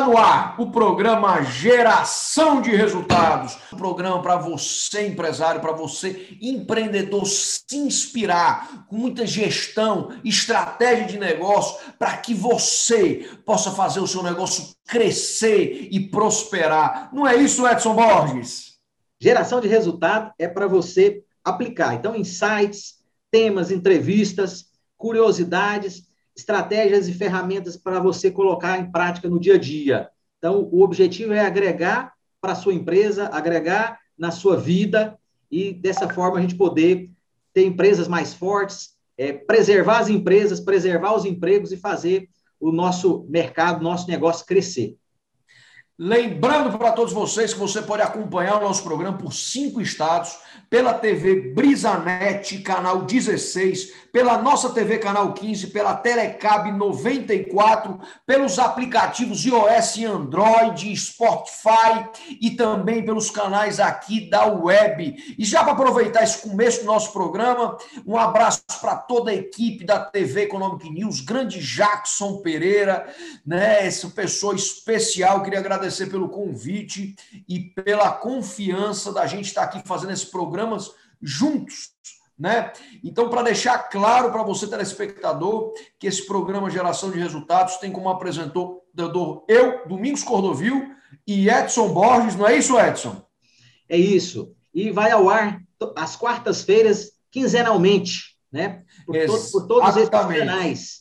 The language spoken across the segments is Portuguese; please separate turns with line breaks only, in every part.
No ar o programa Geração de Resultados. Um programa para você, empresário, para você, empreendedor, se inspirar com muita gestão, estratégia de negócio, para que você possa fazer o seu negócio crescer e prosperar. Não é isso, Edson Borges?
Geração de resultado é para você aplicar. Então, insights, temas, entrevistas, curiosidades estratégias e ferramentas para você colocar em prática no dia a dia. Então, o objetivo é agregar para a sua empresa, agregar na sua vida e dessa forma a gente poder ter empresas mais fortes, é, preservar as empresas, preservar os empregos e fazer o nosso mercado, nosso negócio crescer.
Lembrando para todos vocês que você pode acompanhar o nosso programa por cinco estados, pela TV Brisanet, canal 16, pela nossa TV canal 15, pela Telecab 94, pelos aplicativos iOS e Android, Spotify e também pelos canais aqui da web. E já para aproveitar esse começo do nosso programa, um abraço para toda a equipe da TV Economic News, grande Jackson Pereira, né, essa pessoa especial, queria agradecer pelo convite e pela confiança da gente estar aqui fazendo esses programas juntos né? Então, para deixar claro para você, telespectador, que esse programa Geração de Resultados tem como apresentou eu, Domingos Cordovil e Edson Borges, não é isso, Edson?
É isso. E vai ao ar às quartas-feiras, quinzenalmente, né? Por, to por todos esses canais.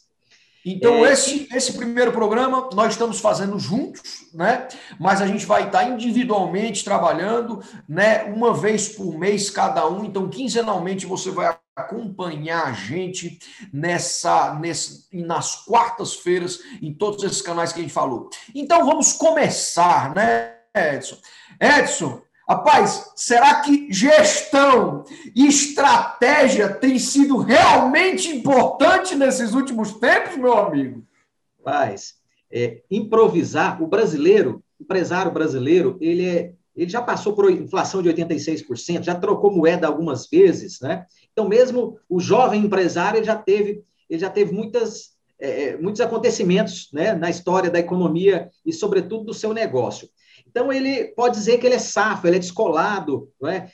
Então, é... esse, esse primeiro programa nós estamos fazendo juntos, né? Mas a gente vai estar individualmente trabalhando, né? Uma vez por mês cada um. Então, quinzenalmente você vai acompanhar a gente nessa, nessa nas quartas-feiras em todos esses canais que a gente falou. Então, vamos começar, né, Edson? Edson, Rapaz, será que gestão e estratégia tem sido realmente importante nesses últimos tempos, meu amigo?
Rapaz, é, improvisar, o brasileiro, o empresário brasileiro, ele, é, ele já passou por inflação de 86%, já trocou moeda algumas vezes, né? Então, mesmo o jovem empresário, ele já teve, ele já teve muitas, é, é muitos acontecimentos né, na história da economia e, sobretudo, do seu negócio. Então, ele pode dizer que ele é safo, ele é descolado, não é?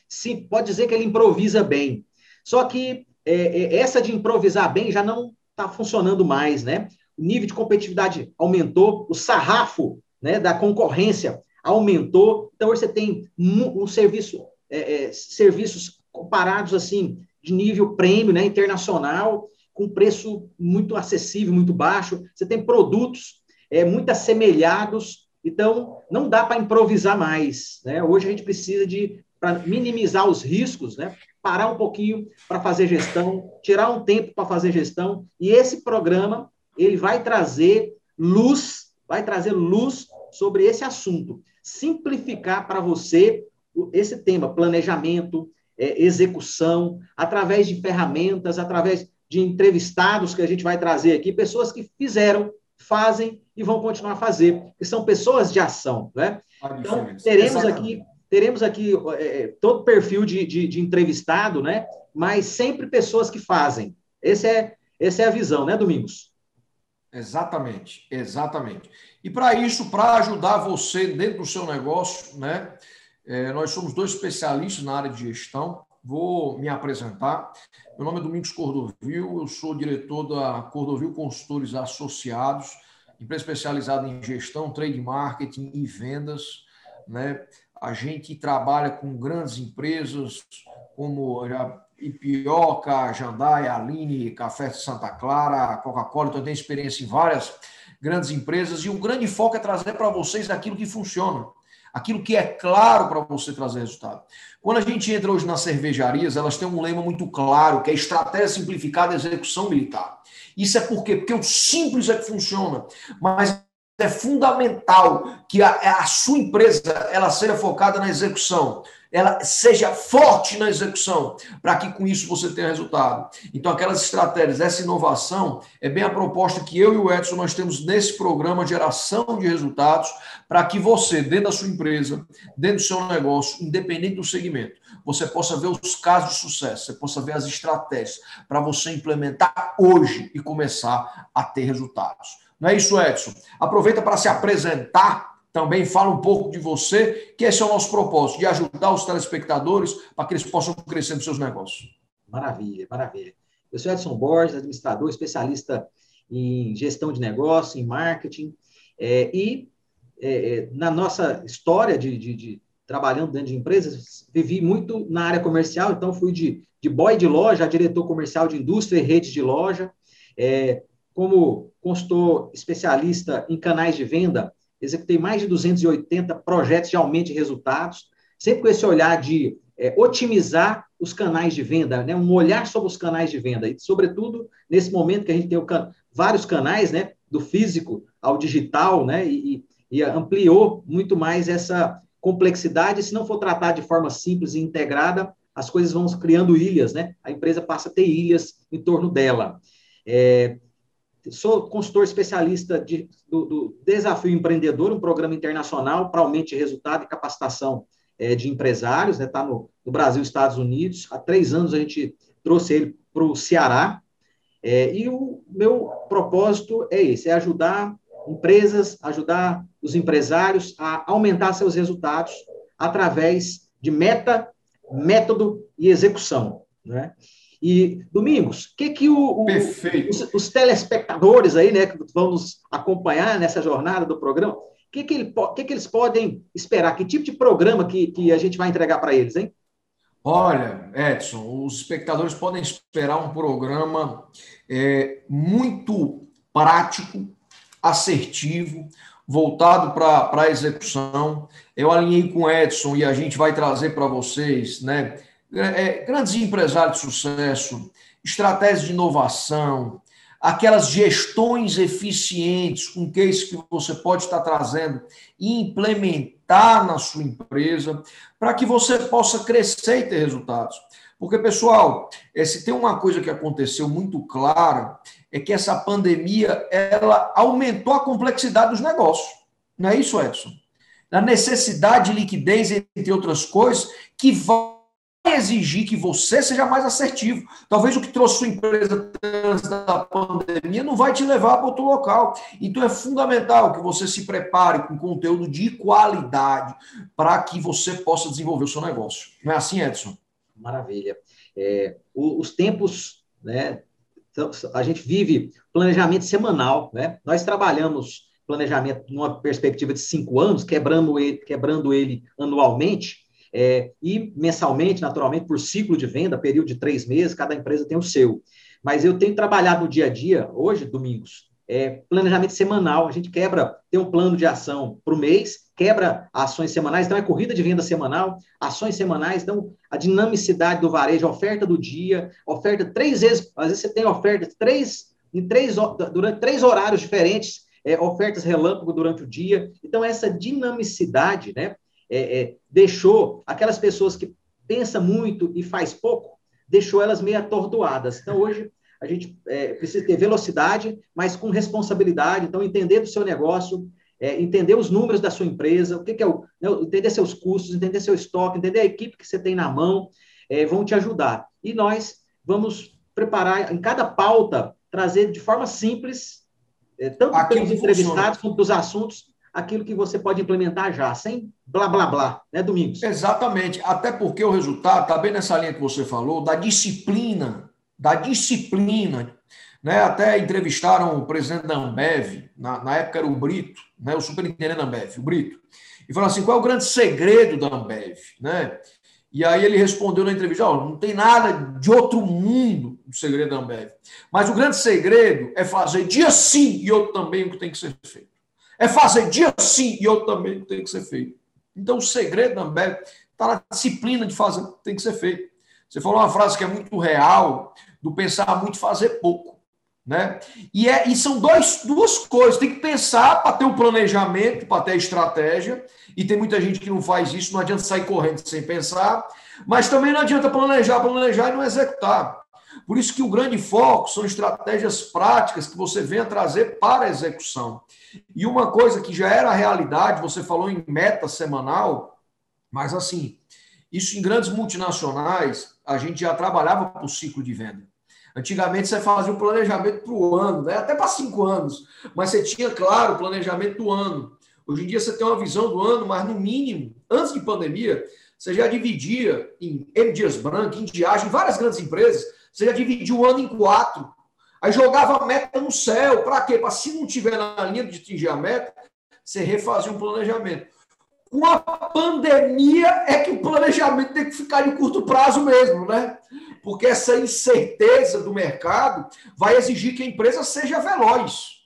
Pode dizer que ele improvisa bem. Só que é, é, essa de improvisar bem já não está funcionando mais, né? O nível de competitividade aumentou, o sarrafo né, da concorrência aumentou. Então, você tem um, um serviço, é, é, serviços comparados assim, de nível prêmio, né, internacional, com preço muito acessível, muito baixo. Você tem produtos é, muito assemelhados então, não dá para improvisar mais. Né? Hoje a gente precisa de, para minimizar os riscos, né? parar um pouquinho para fazer gestão, tirar um tempo para fazer gestão. E esse programa ele vai trazer luz, vai trazer luz sobre esse assunto. Simplificar para você esse tema, planejamento, é, execução, através de ferramentas, através de entrevistados que a gente vai trazer aqui, pessoas que fizeram, fazem e vão continuar a fazer, que são pessoas de ação. Né? Então, teremos aqui, teremos aqui é, é, todo perfil de, de, de, entrevistado, né? mas sempre pessoas que fazem. Esse é, essa é a visão, né, Domingos?
Exatamente, exatamente. E para isso, para ajudar você dentro do seu negócio, né? É, nós somos dois especialistas na área de gestão. Vou me apresentar. Meu nome é Domingos Cordovil, eu sou diretor da Cordovil Consultores Associados empresa especializada em gestão, trade marketing e vendas. Né? A gente trabalha com grandes empresas como a Ipioca, Jandai, Aline, Café Santa Clara, Coca-Cola. Então, eu tenho experiência em várias grandes empresas e o grande foco é trazer para vocês aquilo que funciona, aquilo que é claro para você trazer resultado. Quando a gente entra hoje nas cervejarias, elas têm um lema muito claro, que é estratégia simplificada e execução militar. Isso é por quê? Porque o simples é que funciona, mas é fundamental que a, a sua empresa ela seja focada na execução ela seja forte na execução, para que com isso você tenha resultado. Então, aquelas estratégias, essa inovação, é bem a proposta que eu e o Edson nós temos nesse programa Geração de Resultados, para que você, dentro da sua empresa, dentro do seu negócio, independente do segmento, você possa ver os casos de sucesso, você possa ver as estratégias para você implementar hoje e começar a ter resultados. Não é isso, Edson? Aproveita para se apresentar também, fala um pouco de você, que esse é o nosso propósito, de ajudar os telespectadores para que eles possam crescer nos seus negócios.
Maravilha, maravilha. Eu sou Edson Borges, administrador, especialista em gestão de negócio, em marketing, é, e é, é na nossa história de, de, de, trabalhando dentro de empresas, vivi muito na área comercial, então fui de, de boy de loja a diretor comercial de indústria e redes de loja, é, como consultor especialista em canais de venda, executei mais de 280 projetos de aumento de resultados, sempre com esse olhar de é, otimizar os canais de venda, né? um olhar sobre os canais de venda, e sobretudo nesse momento que a gente tem can vários canais, né? do físico ao digital, né? e, e ampliou muito mais essa complexidade, se não for tratado de forma simples e integrada, as coisas vão criando ilhas, né? A empresa passa a ter ilhas em torno dela. É, sou consultor especialista de, do, do, Desafio Empreendedor, um programa internacional para aumento de resultado e capacitação é, de empresários, está né, no, no, Brasil e Estados Unidos. Há três anos a gente trouxe ele para o Ceará. É, e o meu propósito é esse: é ajudar empresas, ajudar os empresários a aumentar seus resultados através de meta, método e execução. Né? E, Domingos, o que, que o, o os, os, telespectadores aí, né, que vão nos acompanhar nessa jornada do programa, o que, que, ele, que, que eles podem esperar? Que tipo de programa que, que a gente vai entregar para eles, hein?
Olha, Edson, os espectadores podem esperar um programa é, muito prático, assertivo, voltado para a execução. Eu alinhei com o Edson e a gente vai trazer para vocês, né? é, grandes empresários de sucesso, estratégias de inovação, aquelas gestões eficientes com isso que você pode estar trazendo e implementar na sua empresa para que você possa crescer e ter resultados. Porque, pessoal, é, se tem uma coisa que aconteceu muito clara, é que essa pandemia ela aumentou a complexidade dos negócios. Não é isso, Edson? A necessidade de liquidez, entre outras coisas, que vai exigir que você seja mais assertivo. Talvez o que trouxe sua empresa da pandemia não vai te levar para outro local. Então é fundamental que você se prepare com conteúdo de qualidade para que você possa desenvolver o seu negócio. Não é assim, Edson?
Maravilha. É, os tempos, né? A gente vive planejamento semanal, né? Nós trabalhamos planejamento numa perspectiva de cinco anos, quebrando ele, quebrando ele anualmente, é, e mensalmente, naturalmente, por ciclo de venda, período de três meses, cada empresa tem o seu. Mas eu tenho trabalhado no dia a dia, hoje, domingos, é, planejamento semanal. A gente quebra, tem um plano de ação para o mês, quebra ações semanais, então é corrida de venda semanal, ações semanais, então a dinamicidade do varejo, oferta do dia, oferta três vezes, às vezes você tem oferta três, em três, durante três horários diferentes, é, ofertas relâmpago durante o dia. Então, essa dinamicidade, né? é, é, deixou aquelas pessoas que pensam muito e faz pouco, deixou elas meio atordoadas. Então, hoje, a gente é, precisa ter velocidade, mas com responsabilidade. Então, entender do seu negócio, é, entender os números da sua empresa, o que, que é o, né, entender seus custos, entender seu estoque, entender a equipe que você tem na mão, é, vão te ajudar. E nós vamos preparar em cada pauta, trazer de forma simples, é, tanto Aqui pelos entrevistados quanto dos assuntos, aquilo que você pode implementar já, sem blá blá blá, né, Domingos?
Exatamente, até porque o resultado está bem nessa linha que você falou, da disciplina, da disciplina. Né? Até entrevistaram o presidente da Ambev, na, na época era o Brito, né? o superintendente da Ambev, o Brito, e falou assim: qual é o grande segredo da Ambev? Né? E aí ele respondeu na entrevista: oh, não tem nada de outro mundo do segredo da Ambev. Mas o grande segredo é fazer dia sim e outro também o que tem que ser feito. É fazer dia sim e outro também tem que ser feito. Então, o segredo da Ambev está na disciplina de fazer tem que ser feito. Você falou uma frase que é muito real, do pensar muito fazer pouco. Né? E, é, e são dois, duas coisas. Tem que pensar para ter um planejamento, para ter estratégia. E tem muita gente que não faz isso, não adianta sair correndo sem pensar. Mas também não adianta planejar, planejar e não executar. Por isso que o grande foco são estratégias práticas que você venha trazer para a execução. E uma coisa que já era realidade, você falou em meta semanal, mas assim, isso em grandes multinacionais, a gente já trabalhava para o ciclo de venda. Antigamente você fazia um planejamento para o ano, né? até para cinco anos, mas você tinha, claro, o planejamento do ano. Hoje em dia você tem uma visão do ano, mas no mínimo, antes de pandemia, você já dividia em M dias branco, em diagem, várias grandes empresas, você já dividia o ano em quatro. Aí jogava a meta no céu, para quê? Para se não tiver na linha de atingir a meta, você refazia um planejamento. Com a pandemia é que o planejamento tem que ficar de curto prazo mesmo, né? Porque essa incerteza do mercado vai exigir que a empresa seja veloz,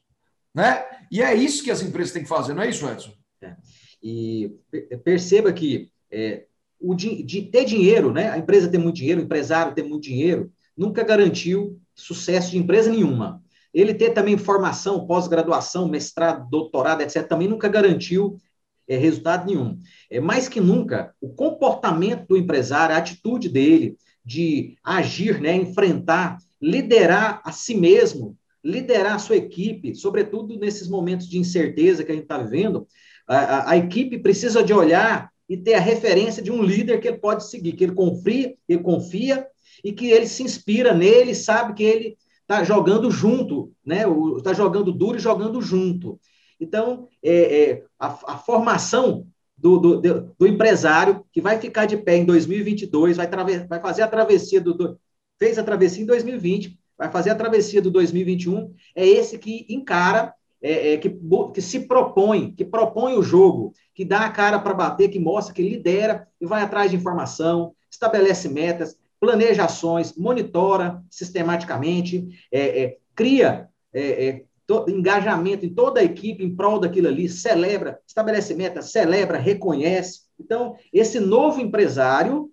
né? E é isso que as empresas têm que fazer, não é isso, Edson? É.
E perceba que é, o de, de, ter dinheiro, né? A empresa ter muito dinheiro, o empresário ter muito dinheiro, nunca garantiu sucesso de empresa nenhuma. Ele ter também formação, pós-graduação, mestrado, doutorado, etc., também nunca garantiu é, resultado nenhum. É, mais que nunca, o comportamento do empresário, a atitude dele de agir, né, enfrentar, liderar a si mesmo, liderar a sua equipe, sobretudo nesses momentos de incerteza que a gente está vivendo, a, a, a, equipe precisa de olhar e ter a referência de um líder que ele pode seguir, que ele confia, ele confia e que ele se inspira nele, sabe que ele está jogando junto, né? Está jogando duro e jogando junto. Então, é, é a, a, formação do, do, do, empresário que vai ficar de pé em 2022, vai, vai fazer a travessia do, do, fez a travessia em 2020, vai fazer a travessia do 2021, é esse que encara, é, é, que, que se propõe, que propõe o jogo, que dá a cara para bater, que mostra, que lidera e vai atrás de informação, estabelece metas, planeja ações, monitora sistematicamente, é, é, cria é, é engajamento em toda a equipe em prol daquilo ali, celebra, estabelece metas, celebra, reconhece. Então, esse novo empresário,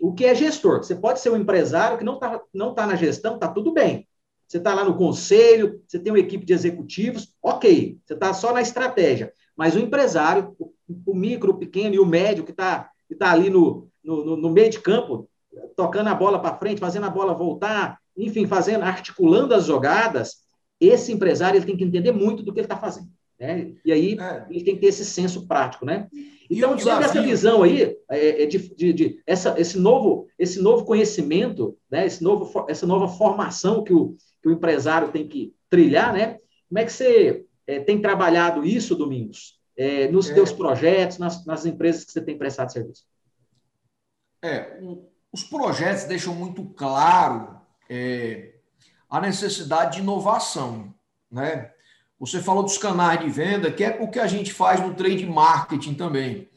o que é gestor? Você pode ser um empresário que não está não tá na gestão, está tudo bem. Você está lá no conselho, você tem uma equipe de executivos, ok, você está só na estratégia. Mas o empresário, o, o micro, o pequeno e o médio que está que tá ali no, no, no meio de campo, tocando a bola para frente, fazendo a bola voltar, enfim, fazendo, articulando as jogadas, esse empresário ele tem que entender muito do que ele está fazendo. Né? E aí é. ele tem que ter esse senso prático, né? Então, diante dessa visão aí, é, é de, de, de, essa, esse, novo, esse novo conhecimento, né? esse novo, essa nova formação que o, que o empresário tem que trilhar, né? Como é que você é, tem trabalhado isso, Domingos, é, nos seus projetos, nas, nas empresas que você tem prestado serviço?
É, os projetos deixam muito claro é, a necessidade de inovação, né? Você falou dos canais de venda, que é o que a gente faz no trade marketing também,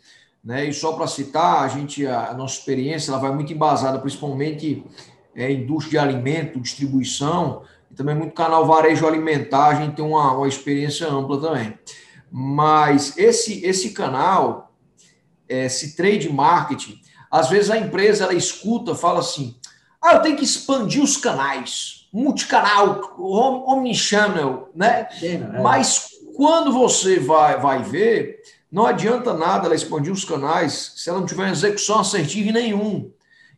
né? E só para citar, a gente a, nossa experiência ela vai muito embasada, principalmente é, indústria de alimento, distribuição, e também muito canal varejo alimentar, a gente tem uma, uma experiência ampla também. Mas esse esse canal, esse trade marketing, às vezes a empresa ela escuta, fala assim: "Ah, eu tenho que expandir os canais" multicanal, omnichannel, né? É. Mas quando você vai, vai ver, não adianta nada ela expandir os canais se ela não tiver execução assertiva em nenhum.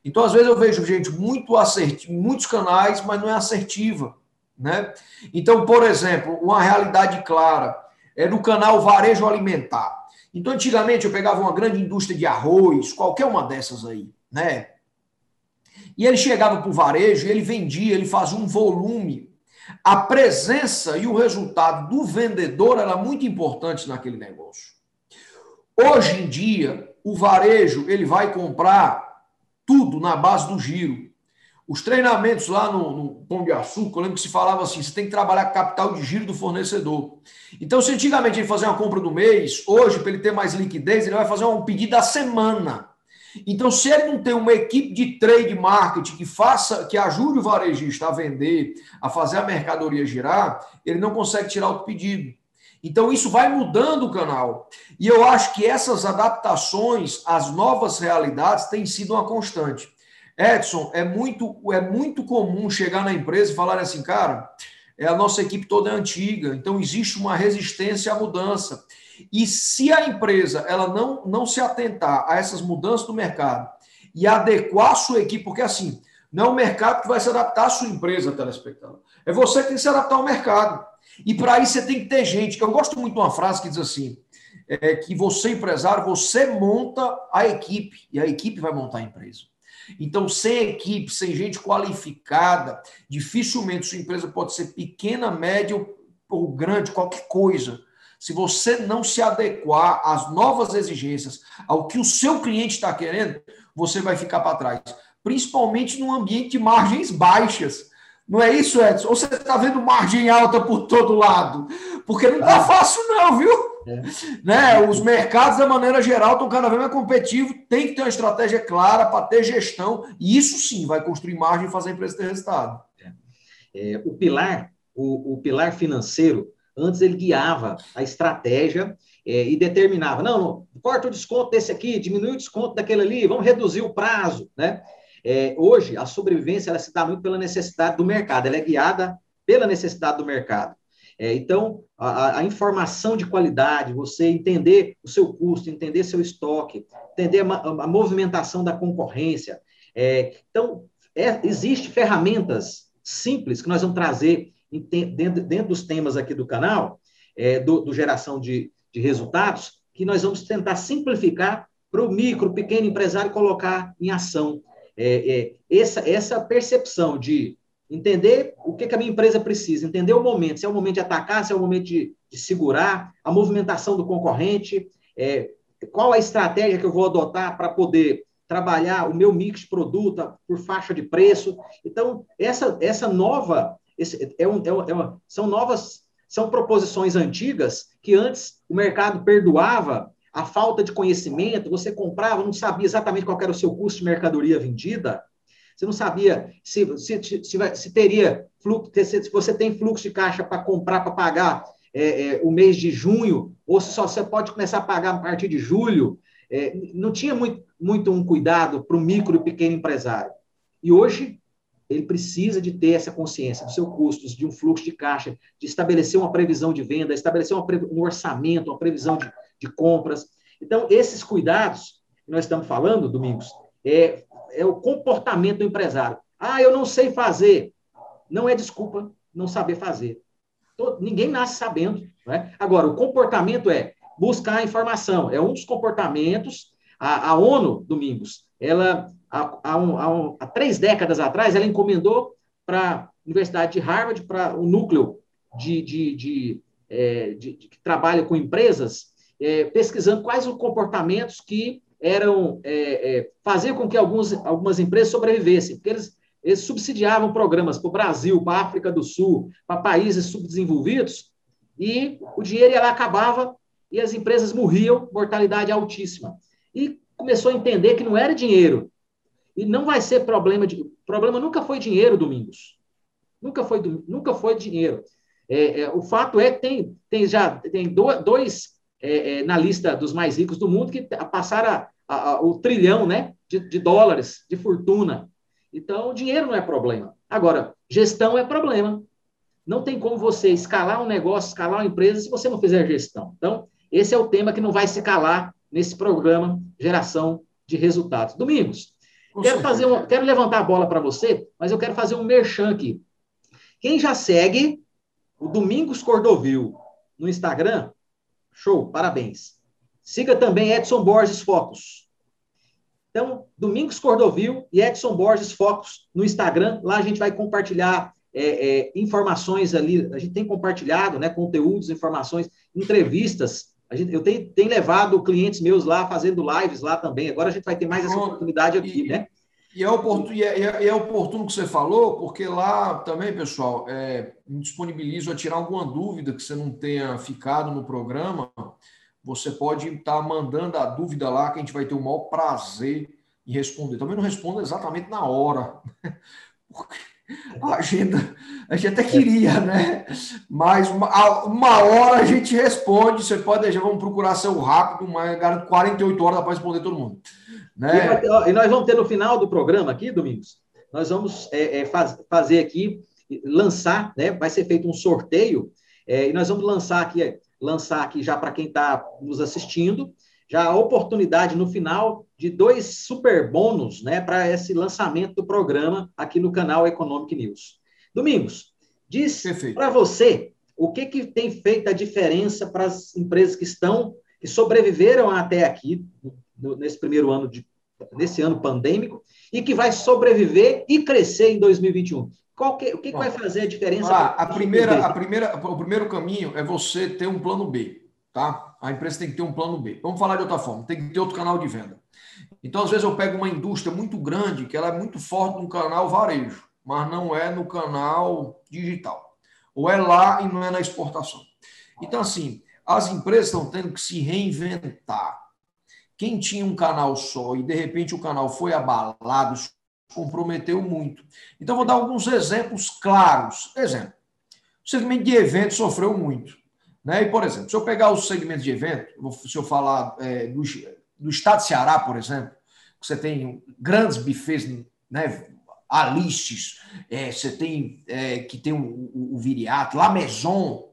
Então, às vezes, eu vejo gente muito assertiva, muitos canais, mas não é assertiva. Né? Então, por exemplo, uma realidade clara é do canal varejo alimentar. Então, antigamente, eu pegava uma grande indústria de arroz, qualquer uma dessas aí, né? E ele chegava para o varejo, ele vendia, ele fazia um volume. A presença e o resultado do vendedor era muito importante naquele negócio. Hoje em dia, o varejo ele vai comprar tudo na base do giro. Os treinamentos lá no, no Pão de Açúcar, eu lembro que se falava assim: você tem que trabalhar capital de giro do fornecedor. Então, se antigamente ele fazia uma compra do mês, hoje, para ele ter mais liquidez, ele vai fazer um pedido da semana. Então, se ele não tem uma equipe de trade marketing que faça, que ajude o varejista a vender, a fazer a mercadoria girar, ele não consegue tirar o pedido. Então, isso vai mudando o canal. E eu acho que essas adaptações às novas realidades têm sido uma constante. Edson, é muito, é muito comum chegar na empresa e falar assim, cara, é, a nossa equipe toda é antiga, então existe uma resistência à mudança. E se a empresa ela não, não se atentar a essas mudanças do mercado e adequar a sua equipe, porque assim, não é o mercado que vai se adaptar à sua empresa, telespectador. É você que tem que se adaptar ao mercado. E para isso você tem que ter gente. Eu gosto muito de uma frase que diz assim: é que você, empresário, você monta a equipe e a equipe vai montar a empresa. Então, sem equipe, sem gente qualificada, dificilmente sua empresa pode ser pequena, média ou grande, qualquer coisa. Se você não se adequar às novas exigências, ao que o seu cliente está querendo, você vai ficar para trás. Principalmente num ambiente de margens baixas. Não é isso, Edson? Ou você está vendo margem alta por todo lado? Porque não está ah. fácil, não, viu? É. Né? Os mercados, da maneira geral, estão cada vez mais competitivos. Tem que ter uma estratégia clara para ter gestão. E isso sim vai construir margem e fazer a empresa ter resultado.
É. É, o pilar, o, o, pilar financeiro, antes ele guiava a estratégia é, e determinava: não, não, corta o desconto desse aqui, diminui o desconto daquele ali, vamos reduzir o prazo, né? É, hoje, a sobrevivência ela se dá muito pela necessidade do mercado, ela é guiada pela necessidade do mercado. É, então, a, a, informação de qualidade, você entender o seu custo, entender seu estoque, entender a, a movimentação da concorrência. É, então, é, existe ferramentas simples que nós vamos trazer dentro, dos temas aqui do canal, é, do, do, geração de, de resultados, que nós vamos tentar simplificar para o micro, pequeno empresário colocar em ação é, é, essa, essa percepção de entender o que, que, a minha empresa precisa, entender o momento, se é o momento de atacar, se é o momento de, de segurar, a movimentação do concorrente, é, qual a estratégia que eu vou adotar para poder trabalhar o meu mix de produto por faixa de preço. Então, essa, essa nova, esse, é um, é, é uma, são novas, são proposições antigas que antes o mercado perdoava a falta de conhecimento, você comprava, não sabia exatamente qual era o seu custo de mercadoria vendida, você não sabia se, se, se, se teria fluxo, se você tem fluxo de caixa para comprar, para pagar é, é, o mês de junho, ou se só você pode começar a pagar a partir de julho. É, não tinha muito, muito um cuidado para o micro e pequeno empresário. E hoje, ele precisa de ter essa consciência dos seus custos, de um fluxo de caixa, de estabelecer uma previsão de venda, estabelecer um orçamento, uma previsão de, de compras. Então, esses cuidados que nós estamos falando, Domingos, é, é o comportamento do empresário. Ah, eu não sei fazer. Não é desculpa não saber fazer. Todo, ninguém nasce sabendo. Né? Agora, o comportamento é buscar informação. É um dos comportamentos. A, a ONU, Domingos, ela, há, há, um, há, um, há três décadas atrás, ela encomendou para a Universidade de Harvard, para o núcleo de, de, de, é, de, de que trabalha com empresas, é, pesquisando quais os comportamentos que eram é, é, fazer com que alguns, algumas empresas sobrevivessem, porque eles, eles subsidiavam programas para o Brasil, para a África do Sul, para países subdesenvolvidos, e o dinheiro lá, acabava e as empresas morriam, mortalidade altíssima. E começou a entender que não era dinheiro. E não vai ser problema de. problema nunca foi dinheiro, Domingos. Nunca foi, nunca foi dinheiro. É, é, o fato é que tem, tem já tem dois é, é, na lista dos mais ricos do mundo que passaram a, a, a, o trilhão né, de, de dólares de fortuna. Então, dinheiro não é problema. Agora, gestão é problema. Não tem como você escalar um negócio, escalar uma empresa, se você não fizer gestão. Então, esse é o tema que não vai se calar nesse programa Geração de Resultados. Domingos, quero, fazer um, quero levantar a bola para você, mas eu quero fazer um merchan aqui. Quem já segue o Domingos Cordovil no Instagram, Show, parabéns. Siga também Edson Borges Focus. Então, Domingos Cordovil e Edson Borges Focus no Instagram. Lá a gente vai compartilhar é, é, informações ali. A gente tem compartilhado né, conteúdos, informações, entrevistas. Gente, eu tenho, tenho levado clientes meus lá fazendo lives lá também. Agora a gente vai ter mais essa oportunidade aqui,
e,
né?
E é, oportuno, e, é, e é oportuno que você falou, porque lá também, pessoal, é, me disponibilizo a tirar alguma dúvida que você não tenha ficado no programa. Você pode estar mandando a dúvida lá, que a gente vai ter o maior prazer em responder. Também não respondo exatamente na hora, porque a agenda, a gente até queria, né? Mas uma, uma hora a gente responde. Você pode deixar, vamos procurar ser rápido, mas garanto 48 horas para responder todo mundo.
Né? E, nós vamos ter no final do programa aqui, Domingos, nós vamos é, é, faz, fazer aqui, lançar, né? Vai ser feito um sorteio, é, e nós vamos lançar aqui, lançar aqui já para quem está nos assistindo, já a oportunidade no final de dois super bônus, né, para esse lançamento do programa aqui no canal Economic News. Domingos, diz para você o que, que tem feito a diferença para as empresas que estão, que sobreviveram até aqui, no, nesse primeiro ano de nesse ano pandêmico, e que vai sobreviver e crescer em 2021? Que, o que, que vai fazer a diferença?
Ah, a primeira, a primeira, o primeiro caminho é você ter um plano B, tá? A empresa tem que ter um plano B. Vamos falar de outra forma, tem que ter outro canal de venda. Então, às vezes, eu pego uma indústria muito grande, que ela é muito forte no canal varejo, mas não é no canal digital. Ou é lá e não é na exportação. Então, assim, as empresas estão tendo que se reinventar. Quem tinha um canal só e de repente o canal foi abalado, comprometeu muito. Então, vou dar alguns exemplos claros. Exemplo: o segmento de eventos sofreu muito. Né? E, por exemplo, se eu pegar os segmentos de evento, se eu falar é, do, do estado de Ceará, por exemplo, você tem grandes bufês, né? Alices, é, você tem é, que tem o, o, o Viriato, La Maison,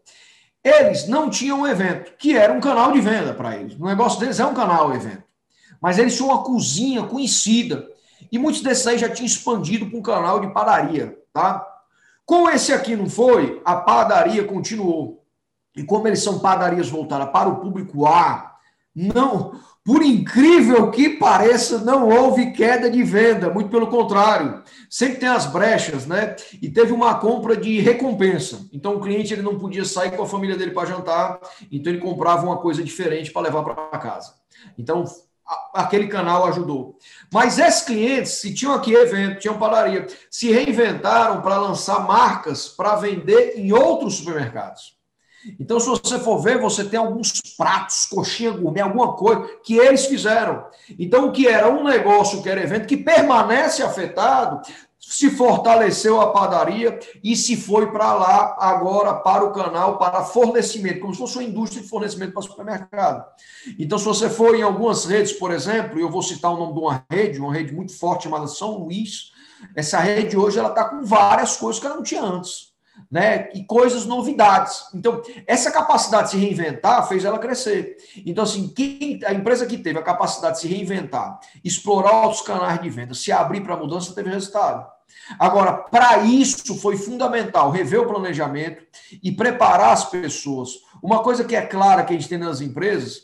eles não tinham um evento, que era um canal de venda para eles. O negócio deles é um canal evento. Mas eles tinham uma cozinha conhecida. E muitos desses aí já tinham expandido para um canal de padaria, tá? Com esse aqui não foi, a padaria continuou. E como eles são padarias voltadas para o público A, não, por incrível que pareça, não houve queda de venda, muito pelo contrário. Sempre tem as brechas, né? E teve uma compra de recompensa. Então o cliente ele não podia sair com a família dele para jantar, então ele comprava uma coisa diferente para levar para casa. Então aquele canal ajudou. Mas esses clientes, se tinham aqui evento, tinham padaria, se reinventaram para lançar marcas para vender em outros supermercados. Então, se você for ver, você tem alguns pratos, coxinha gourmet, alguma coisa que eles fizeram. Então, o que era um negócio, que era evento, que permanece afetado, se fortaleceu a padaria e se foi para lá agora para o canal para fornecimento, como se fosse uma indústria de fornecimento para supermercado. Então, se você for em algumas redes, por exemplo, eu vou citar o nome de uma rede, uma rede muito forte chamada São Luís, essa rede hoje ela está com várias coisas que ela não tinha antes né? E coisas novidades. Então, essa capacidade de se reinventar fez ela crescer. Então, assim, quem, a empresa que teve a capacidade de se reinventar, explorar outros canais de venda, se abrir para a mudança, teve resultado. Agora, para isso foi fundamental rever o planejamento e preparar as pessoas. Uma coisa que é clara que a gente tem nas empresas,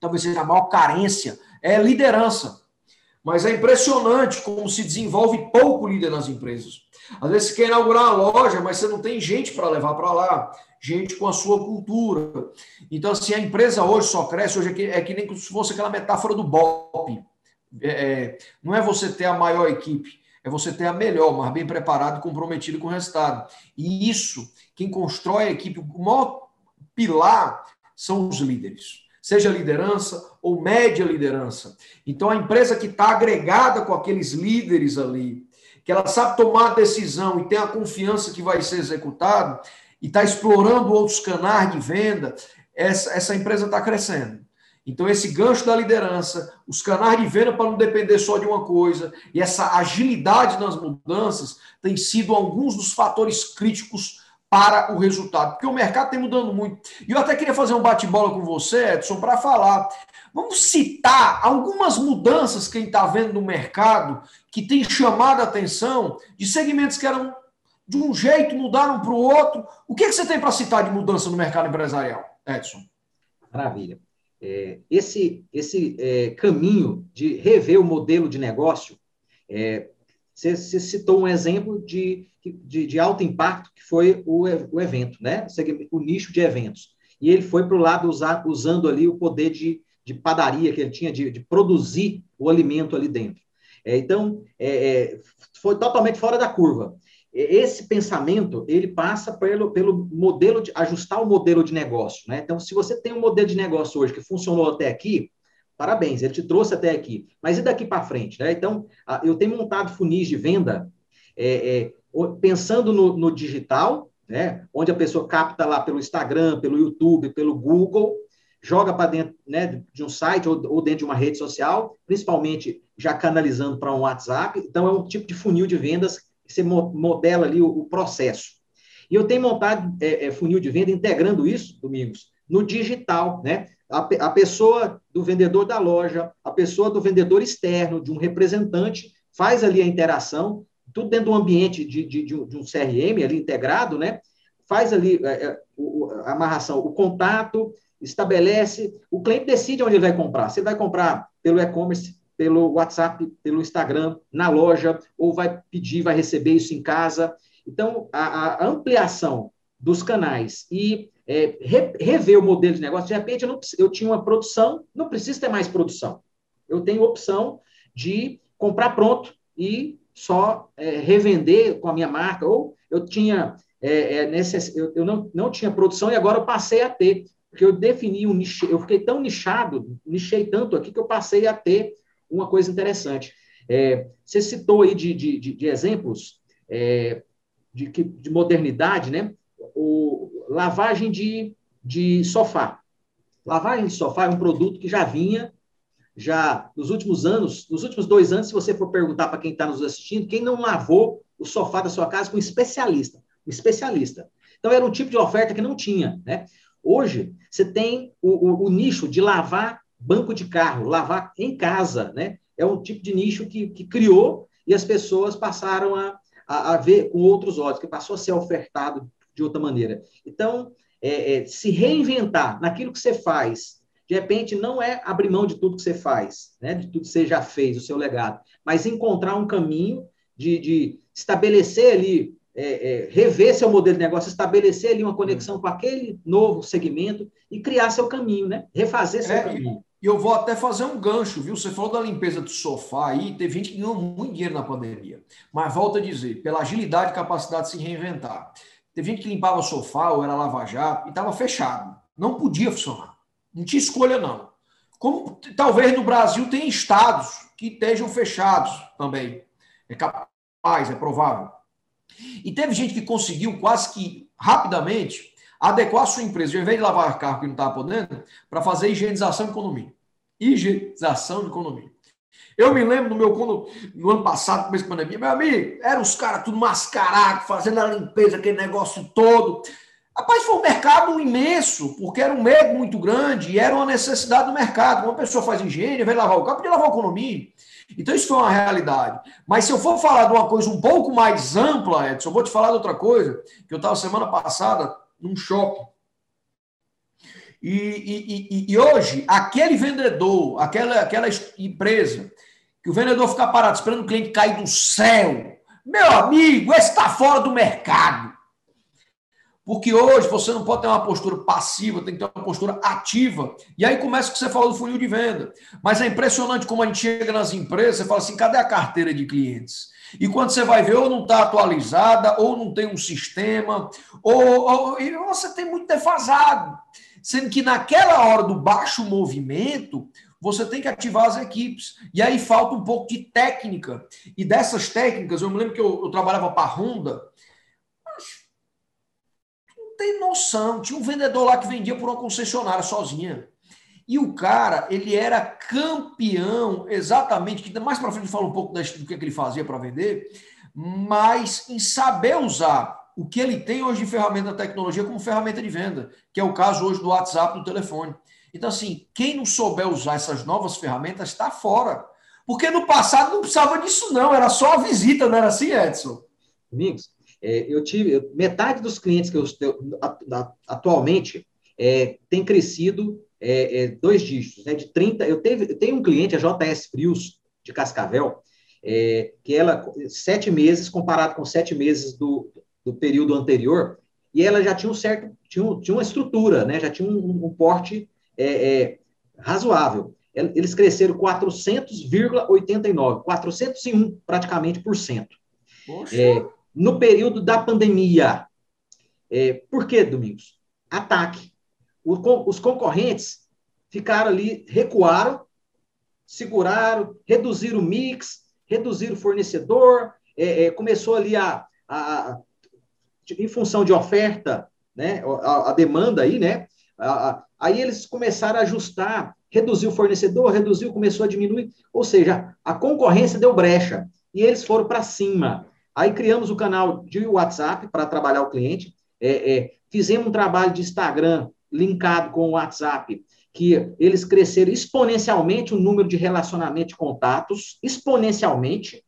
talvez seja a maior carência, é liderança. Mas é impressionante como se desenvolve pouco líder nas empresas. Às vezes você quer inaugurar uma loja, mas você não tem gente para levar para lá, gente com a sua cultura. Então, assim, a empresa hoje só cresce, hoje é que, é que nem se fosse aquela metáfora do BOP. É, é, não é você ter a maior equipe, é você ter a melhor, mas bem preparado e comprometido com o resultado. E isso, quem constrói a equipe, o maior pilar são os líderes seja liderança ou média liderança. Então, a empresa que está agregada com aqueles líderes ali, que ela sabe tomar a decisão e tem a confiança que vai ser executado e está explorando outros canais de venda, essa, essa empresa está crescendo. Então, esse gancho da liderança, os canais de venda para não depender só de uma coisa, e essa agilidade nas mudanças, tem sido alguns dos fatores críticos para o resultado, porque o mercado tem mudando muito. E eu até queria fazer um bate-bola com você, Edson, para falar Vamos citar algumas mudanças que a gente está vendo no mercado que tem chamado a atenção de segmentos que eram de um jeito, mudaram para o outro. O que, é que você tem para citar de mudança no mercado empresarial, Edson?
Maravilha. É, esse esse é, caminho de rever o modelo de negócio, é, você, você, citou um exemplo de, de, de, alto impacto, que foi o, o evento, né? o nicho de eventos. E ele foi para o lado usar, usando ali o poder de, de padaria que ele tinha, de, de produzir o alimento ali dentro. É, então, é, é foi totalmente fora da curva. Esse pensamento, ele passa pelo, pelo modelo de ajustar o modelo de negócio. Né? Então, se você tem um modelo de negócio hoje que funcionou até aqui, parabéns, ele te trouxe até aqui. Mas e daqui para frente? Né? Então, eu tenho montado funis de venda é, é, pensando no, no digital, né? onde a pessoa capta lá pelo Instagram, pelo YouTube, pelo Google, joga para dentro né, de um site ou, ou, dentro de uma rede social, principalmente já canalizando para um WhatsApp. Então, é um tipo de funil de vendas que você modela ali o, o processo. E eu tenho montado é, é, funil de venda integrando isso, Domingos, no digital, né? A, a pessoa do vendedor da loja, a pessoa do vendedor externo, de um representante, faz ali a interação, tudo dentro do ambiente de, de, de, um, CRM ali integrado, né? Faz ali é, é a amarração, o contato, estabelece, o cliente decide onde ele vai comprar. Se ele vai comprar pelo e-commerce, pelo WhatsApp, pelo Instagram, na loja, ou vai pedir, vai receber isso em casa. Então, a, a ampliação dos canais e é, re, rever o modelo de negócio, de repente eu, não, eu tinha uma produção, não preciso ter mais produção. Eu tenho opção de comprar pronto e só é, revender com a minha marca, ou eu tinha é, é, eu, eu não, não tinha produção e agora eu passei a ter, porque eu defini um nicho, eu fiquei tão nichado, nichei tanto aqui que eu passei a ter uma coisa interessante. É, você citou aí de, de, de, de exemplos é, de, de modernidade, né? O, lavagem de, de sofá. Lavagem de sofá é um produto que já vinha já nos últimos anos, nos últimos dois anos, se você for perguntar para quem está nos assistindo, quem não lavou o sofá da sua casa com um especialista, um especialista. Então era um tipo de oferta que não tinha, né? Hoje você tem o, o, o nicho de lavar banco de carro, lavar em casa, né? É um tipo de nicho que, que criou e as pessoas passaram a, a, a, ver com outros olhos, que passou a ser ofertado de outra maneira. Então, é, é, se reinventar naquilo que você faz, de repente, não é abrir mão de tudo que você faz, né? de tudo que você já fez, o seu legado, mas encontrar um caminho de, de estabelecer ali, é, é, rever seu modelo de negócio, estabelecer ali uma conexão com aquele novo segmento e criar seu caminho, né? Refazer seu é, caminho.
E eu vou até fazer um gancho, viu? Você falou da limpeza do sofá aí, teve gente que ganhou muito dinheiro na pandemia. Mas volta a dizer, pela agilidade e capacidade de se reinventar. Teve gente que limpava o sofá ou era lava-jato e estava fechado. Não podia funcionar. Não tinha escolha, não. Como talvez no Brasil tem estados que estejam fechados também. É capaz, é provável. E teve gente que conseguiu quase que rapidamente adequar a sua empresa, ao invés de lavar carro que não estava podendo, para fazer higienização de economia. Higienização de economia. Eu me lembro no meu quando, no ano passado, começo da pandemia, meu amigo, eram os caras tudo mascarado, fazendo a limpeza, aquele negócio todo. Rapaz, foi um mercado imenso, porque era um medo muito grande e era uma necessidade do mercado. Uma pessoa faz engenharia, vai lavar o carro, podia lavar o economia. Então, isso foi uma realidade. Mas se eu for falar de uma coisa um pouco mais ampla, Edson, eu vou te falar de outra coisa, que eu estava semana passada num shopping. E, e, e, e, hoje, aquele vendedor, aquela, aquela empresa, que o vendedor fica parado esperando o cliente cair do céu, meu amigo, esse está fora do mercado. Porque hoje você não pode ter uma postura passiva, tem que ter uma postura ativa. E aí começa o que você falou do funil de venda. Mas é impressionante como a gente chega nas empresas, você fala assim, cadê a carteira de clientes? E quando você vai ver, ou não está atualizada, ou não tem um sistema, ou, ou e você tem muito defasado. Sendo que naquela hora do baixo movimento, você tem que ativar as equipes. E aí falta um pouco de técnica. E dessas técnicas, eu me lembro que eu, eu trabalhava para a Honda, tem noção. Tinha um vendedor lá que vendia por uma concessionária sozinha. E o cara, ele era campeão, exatamente, que mais para frente fala um pouco do que, é que ele fazia para vender, mas em saber usar o que ele tem hoje de ferramenta tecnologia como ferramenta de venda, que é o caso hoje do WhatsApp, do telefone. Então, assim, quem não souber usar essas novas ferramentas está fora. Porque no passado não precisava disso, não, era só a visita, não era assim, Edson?
Amigos, é, eu tive metade dos clientes que eu atualmente é, tem crescido é, é, dois dígitos, né? De 30, eu, teve, eu tenho um cliente, a JS Frios, de Cascavel, é, que ela, sete meses, comparado com sete meses do, do período anterior, e ela já tinha um certo, tinha, um, tinha uma estrutura, né? Já tinha um, um porte é, razoável. Eles cresceram 400,89, 401 praticamente por cento. Poxa. No período da pandemia. É, por que, Domingos? Ataque. O, os concorrentes ficaram ali, recuaram, seguraram, reduziram o mix, reduziram o fornecedor, é, é, começou ali a, a, a, em função de oferta, né, a, a demanda aí, né, aí eles começaram a ajustar, reduziu o fornecedor, reduziu, começou a diminuir, ou seja, a concorrência deu brecha, e eles foram para cima. Aí criamos o canal de WhatsApp para trabalhar o cliente. É, é, fizemos um trabalho de Instagram linkado com o WhatsApp, que eles cresceram exponencialmente o número de relacionamento de contatos, exponencialmente.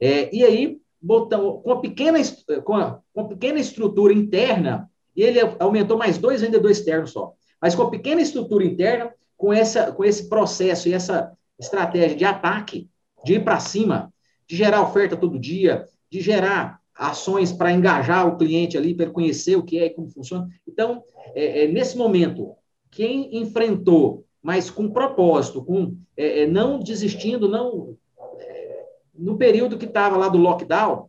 É, e aí, botamos, com, a pequena, com, a, com a pequena estrutura interna, e ele aumentou mais dois vendedores externos só. Mas com a pequena estrutura interna, com, essa, com esse processo e essa, estratégia de ataque, de ir para cima, de gerar oferta todo dia, de gerar ações para engajar o cliente ali, para conhecer o que é e como funciona. Então, é, é, nesse momento, quem enfrentou, mas com propósito, com é, é não desistindo, não é, no período que estava lá do lockdown,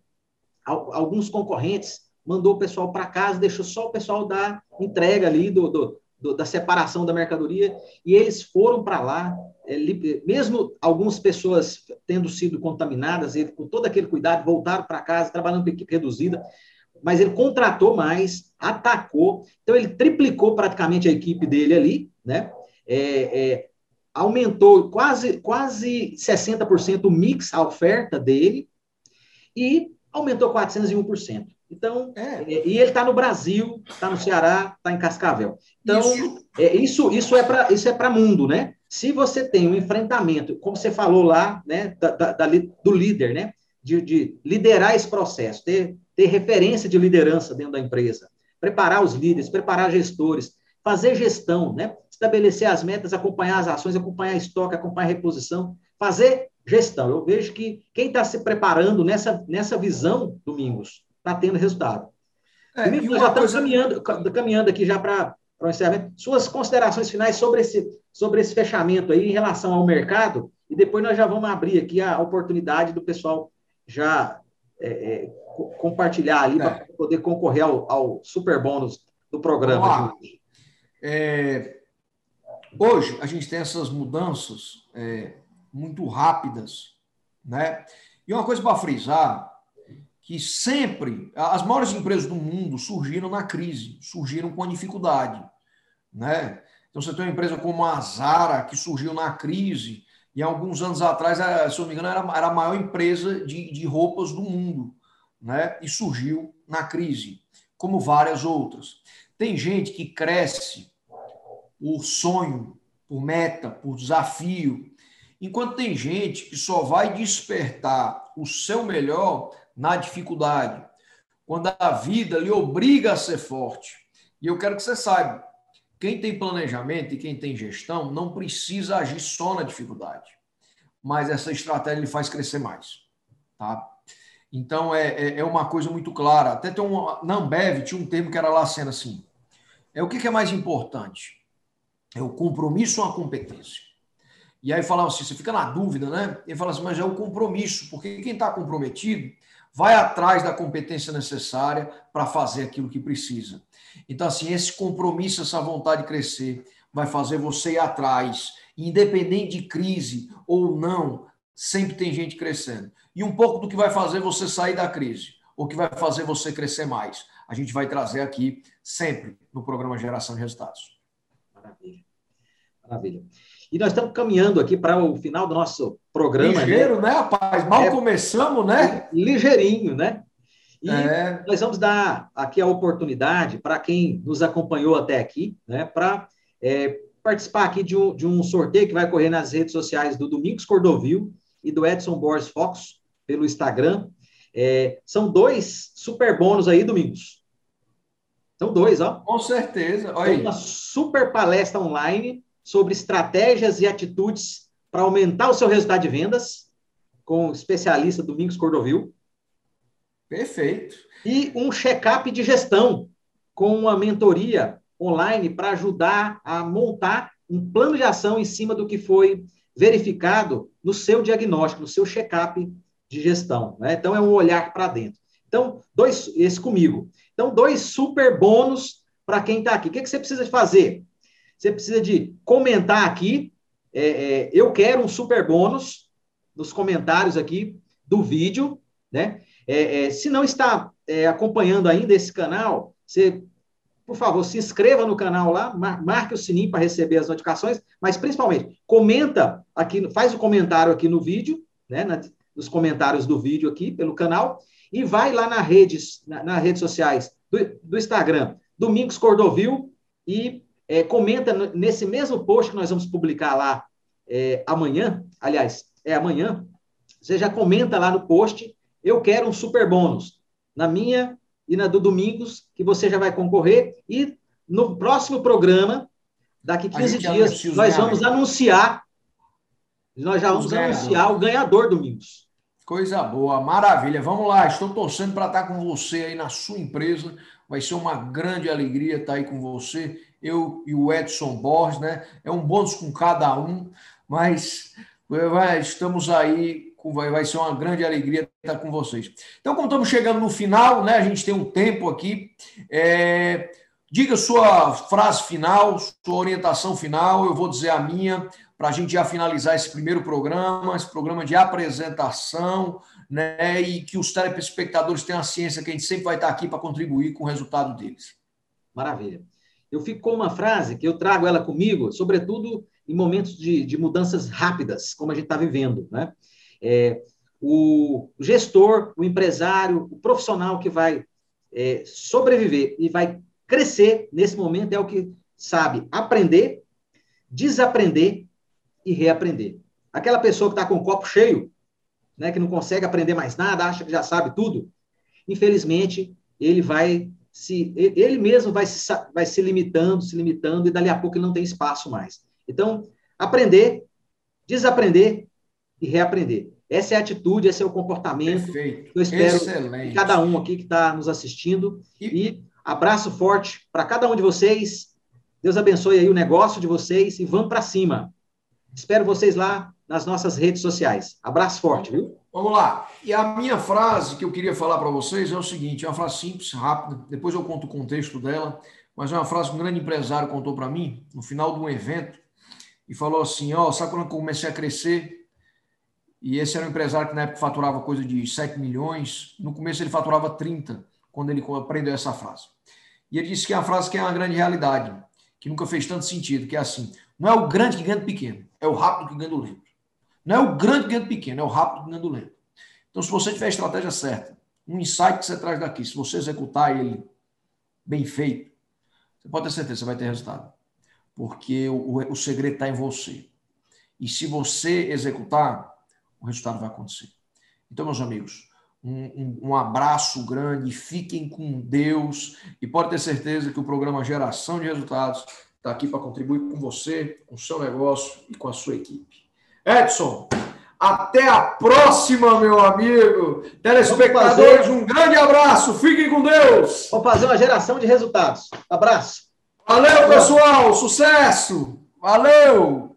alguns concorrentes mandou o pessoal para casa, deixou só o pessoal da entrega ali do, do, do da separação da mercadoria e eles foram para lá, é, mesmo algumas pessoas tendo sido contaminadas, ele, com todo aquele cuidado, voltaram para casa, trabalhando com equipe reduzida, mas ele contratou mais, atacou, então ele triplicou praticamente a equipe dele ali, né? É, é, aumentou quase, quase 60% o mix, a oferta dele, e aumentou 401%. Então, é. é. e ele está no Brasil, está no Ceará, está em Cascavel. Então, isso, é, isso, isso é para isso é para mundo, né? Se você tem um enfrentamento, como você falou lá, né, da, da, do líder, né, de, de, liderar esse processo, ter, ter referência de liderança dentro da empresa, preparar os líderes, preparar gestores, fazer gestão, né, estabelecer as metas, acompanhar as ações, acompanhar estoque, acompanhar reposição, fazer gestão. Eu vejo que quem está se preparando nessa, nessa visão, Domingos, está tendo resultado. É, nós já estamos coisa... caminhando, caminhando aqui já para o encerramento. Suas considerações finais sobre esse, sobre esse fechamento aí em relação ao mercado, e depois nós já vamos abrir aqui a oportunidade do pessoal já é, é, compartilhar ali para é. poder concorrer ao, ao super bônus do programa.
É, hoje a gente tem essas mudanças é, muito rápidas, né? E uma coisa para frisar, que sempre as maiores empresas do mundo surgiram na crise, surgiram com dificuldade, né? Então você tem uma empresa como a Zara que surgiu na crise e alguns anos atrás, eh, se eu não me engano, era, era a maior empresa de, de roupas do mundo, né? E surgiu na crise, como várias outras. Tem gente que cresce por sonho, por meta, por desafio, Enquanto tem gente que só vai despertar o seu melhor na dificuldade, quando a vida lhe obriga a ser forte. E eu quero que você saiba, quem tem planejamento e quem tem gestão não precisa agir só na dificuldade, mas essa estratégia lhe faz crescer mais, tá? Então é, é, é uma coisa muito clara. Até tem um, na Ambev tinha um termo que era lá sendo assim: é o que, que é mais importante? É o compromisso ou a competência? E aí falava assim, você fica na dúvida, né? Ele fala assim, mas é o compromisso, porque quem está comprometido vai atrás da competência necessária para fazer aquilo que precisa. Então, assim, esse compromisso, essa vontade de crescer, vai fazer você ir atrás, independente de crise ou não, sempre tem gente crescendo. E um pouco do que vai fazer você sair da crise, ou que vai fazer você crescer mais, a gente vai trazer aqui sempre no programa Geração de Resultados.
Maravilha. Maravilha. E nós estamos caminhando aqui para o final do nosso programa.
Ligeiro, né, rapaz? Mal é, começamos, né?
Ligeirinho, né? E é. nós vamos dar aqui a oportunidade para quem nos acompanhou até aqui, né, para é, participar aqui de um, de um sorteio que vai correr nas redes sociais do Domingos Cordovil e do Edson Borges Fox, pelo Instagram. É, são dois super bônus aí, Domingos. São dois, ó.
Com certeza. Olha.
Uma super palestra online sobre estratégias e atitudes para aumentar o seu resultado de vendas, com o especialista Domingos Cordovil.
Perfeito.
E um check-up de gestão, com uma mentoria online para ajudar a montar um plano de ação em cima do que foi verificado no seu diagnóstico, no seu check-up de gestão. Né? Então, é um olhar para dentro. Então, dois, esse comigo. Então, dois super bônus para quem está aqui. O que, que você precisa fazer? Você precisa de comentar aqui. É, é, eu quero um super bônus nos comentários aqui do vídeo, né? É, é se não está é, acompanhando ainda esse canal, você, por favor, se inscreva no canal lá, marque o sininho para receber as notificações, mas principalmente comenta aqui, faz o comentário aqui no vídeo, né? Na, nos comentários do vídeo aqui pelo canal e vai lá na redes, na, nas redes sociais do, do Instagram, Domingos Cordovil e é, comenta nesse mesmo post que nós vamos publicar lá é, amanhã, aliás, é amanhã, você já comenta lá no post, eu quero um super bônus, na minha e na do Domingos, que você já vai concorrer, e no próximo programa, daqui 15 dias, nós vamos anunciar Nós já vamos anunciar o ganhador domingos.
Coisa boa, maravilha. Vamos lá, estou torcendo para estar com você aí na sua empresa. Vai ser uma grande alegria estar aí com você. Eu e o Edson Borges, né? É um bônus com cada um, mas estamos aí, vai ser uma grande alegria estar com vocês. Então, como estamos chegando no final, né? A gente tem um tempo aqui. É, diga sua frase final, sua orientação final, eu vou dizer a minha para a gente já finalizar esse primeiro programa, esse programa de apresentação, né, e que os telespectadores tenham a ciência que a gente sempre vai estar aqui para contribuir com o resultado deles.
Maravilha. Eu fico com uma frase que eu trago ela comigo, sobretudo em momentos de, de mudanças rápidas, como a gente está vivendo. Né? É, o gestor, o empresário, o profissional que vai é, sobreviver e vai crescer nesse momento é o que sabe aprender, desaprender e reaprender. Aquela pessoa que está com o copo cheio, né, que não consegue aprender mais nada, acha que já sabe tudo, infelizmente, ele vai se ele mesmo vai se, vai se limitando, se limitando, e dali a pouco ele não tem espaço mais. Então, aprender, desaprender e reaprender. Essa é a atitude, esse é o comportamento
Perfeito.
que eu espero Excelente. de cada um aqui que está nos assistindo. E, e abraço forte para cada um de vocês. Deus abençoe aí o negócio de vocês e vamos para cima. Espero vocês lá nas nossas redes sociais. Abraço forte, viu?
Vamos lá. E a minha frase que eu queria falar para vocês é o seguinte: é uma frase simples, rápida, depois eu conto o contexto dela, mas é uma frase que um grande empresário contou para mim no final de um evento e falou assim: Ó, oh, sabe quando eu comecei a crescer? E esse era um empresário que na época faturava coisa de 7 milhões, no começo ele faturava 30, quando ele aprendeu essa frase. E ele disse que é uma frase que é uma grande realidade, que nunca fez tanto sentido, que é assim: não é o grande que ganha do pequeno, é o rápido que ganha do lento. Não é o grande que ganha do pequeno, é o rápido que ganha do lento. Então, se você tiver a estratégia certa, um insight que você traz daqui, se você executar ele bem feito, você pode ter certeza que você vai ter resultado. Porque o, o, o segredo está em você. E se você executar, o resultado vai acontecer. Então, meus amigos, um, um, um, abraço grande, fiquem com Deus e pode ter certeza que o programa Geração de Resultados está aqui para contribuir com você, com o seu negócio e com a sua equipe. Edson, até a próxima, meu amigo. Telespectadores, um grande abraço. Fiquem com Deus.
Vamos fazer uma geração de resultados. Abraço.
Valeu, pessoal. Sucesso. Valeu.